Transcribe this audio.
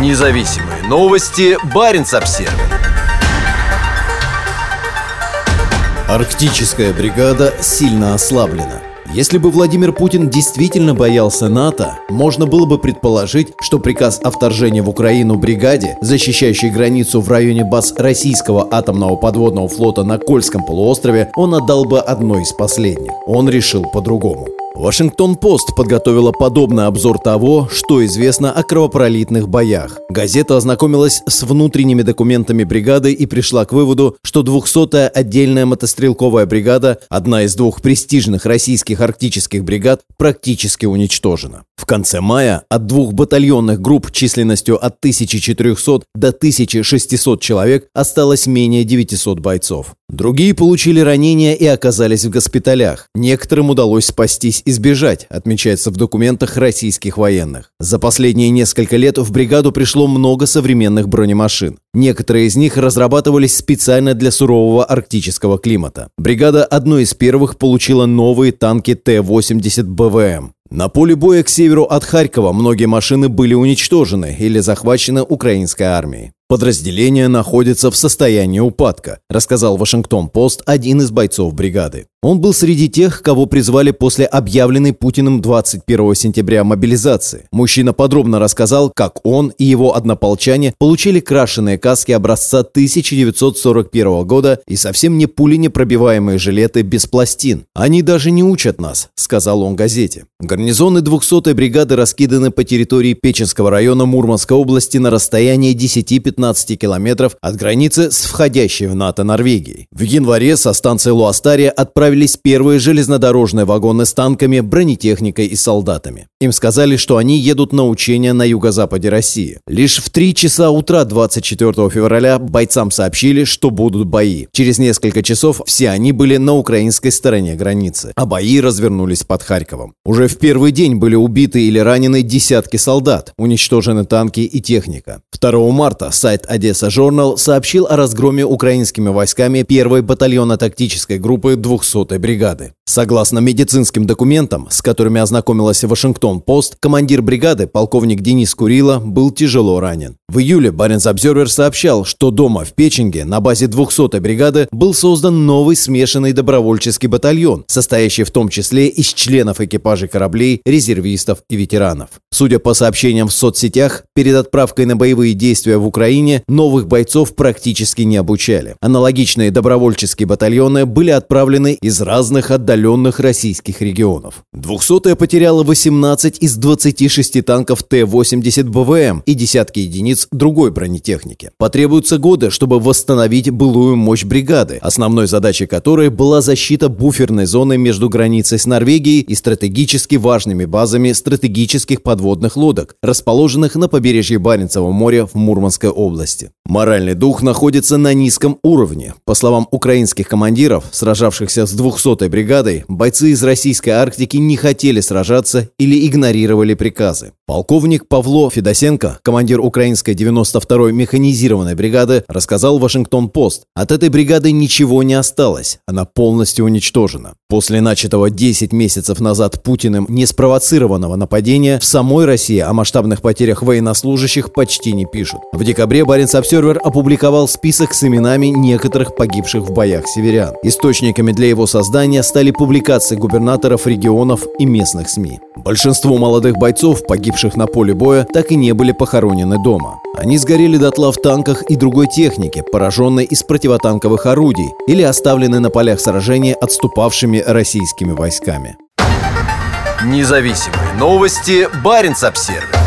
Независимые новости. Барин обсерва Арктическая бригада сильно ослаблена. Если бы Владимир Путин действительно боялся НАТО, можно было бы предположить, что приказ о вторжении в Украину бригаде, защищающей границу в районе баз российского атомного подводного флота на Кольском полуострове, он отдал бы одной из последних. Он решил по-другому. Вашингтон-Пост подготовила подобный обзор того, что известно о кровопролитных боях. Газета ознакомилась с внутренними документами бригады и пришла к выводу, что 200-я отдельная мотострелковая бригада, одна из двух престижных российских арктических бригад, практически уничтожена. В конце мая от двух батальонных групп численностью от 1400 до 1600 человек осталось менее 900 бойцов. Другие получили ранения и оказались в госпиталях. Некоторым удалось спастись и сбежать, отмечается в документах российских военных. За последние несколько лет в бригаду пришло много современных бронемашин. Некоторые из них разрабатывались специально для сурового арктического климата. Бригада одной из первых получила новые танки Т-80 БВМ. На поле боя к северу от Харькова многие машины были уничтожены или захвачены украинской армией. Подразделение находится в состоянии упадка, рассказал Вашингтон-Пост один из бойцов бригады. Он был среди тех, кого призвали после объявленной Путиным 21 сентября мобилизации. Мужчина подробно рассказал, как он и его однополчане получили крашеные каски образца 1941 года и совсем не пули непробиваемые жилеты без пластин. «Они даже не учат нас», — сказал он газете. Гарнизоны 200-й бригады раскиданы по территории Печенского района Мурманской области на расстоянии 10-15 15 километров от границы с входящей в НАТО Норвегией. В январе со станции Луастария отправились первые железнодорожные вагоны с танками, бронетехникой и солдатами. Им сказали, что они едут на учения на юго-западе России. Лишь в 3 часа утра 24 февраля бойцам сообщили, что будут бои. Через несколько часов все они были на украинской стороне границы, а бои развернулись под Харьковом. Уже в первый день были убиты или ранены десятки солдат, уничтожены танки и техника. 2 марта сайт Одесса Журнал сообщил о разгроме украинскими войсками первой батальона-тактической группы 200-й бригады. Согласно медицинским документам, с которыми ознакомилась Вашингтон-Пост, командир бригады, полковник Денис Курила, был тяжело ранен. В июле Баренц Обзервер сообщал, что дома в Печенге на базе 200-й бригады был создан новый смешанный добровольческий батальон, состоящий в том числе из членов экипажей кораблей, резервистов и ветеранов. Судя по сообщениям в соцсетях, перед отправкой на боевые действия в Украине новых бойцов практически не обучали. Аналогичные добровольческие батальоны были отправлены из разных отдаленных российских регионов. 200-я потеряла 18 из 26 танков Т-80 БВМ и десятки единиц другой бронетехники. Потребуются годы, чтобы восстановить былую мощь бригады, основной задачей которой была защита буферной зоны между границей с Норвегией и стратегически важными базами стратегических подводных лодок, расположенных на побережье Баренцева моря в Мурманской области. Моральный дух находится на низком уровне. По словам украинских командиров, сражавшихся с 200-й бригадой, бойцы из российской Арктики не хотели сражаться или игнорировали приказы. Полковник Павло Федосенко, командир украинской 92-й механизированной бригады, рассказал Вашингтон-Пост, от этой бригады ничего не осталось, она полностью уничтожена. После начатого 10 месяцев назад Путиным неспровоцированного нападения в самой России о масштабных потерях военнослужащих почти не пишут. В декабре Баренц Обсервер опубликовал список с именами некоторых погибших в боях северян. Источниками для его создания стали публикации губернаторов регионов и местных СМИ. Большинство молодых бойцов, погибших на поле боя, так и не были похоронены дома. Они сгорели дотла в танках и другой технике, пораженной из противотанковых орудий, или оставлены на полях сражения отступавшими российскими войсками. Независимые новости. Барин обсервис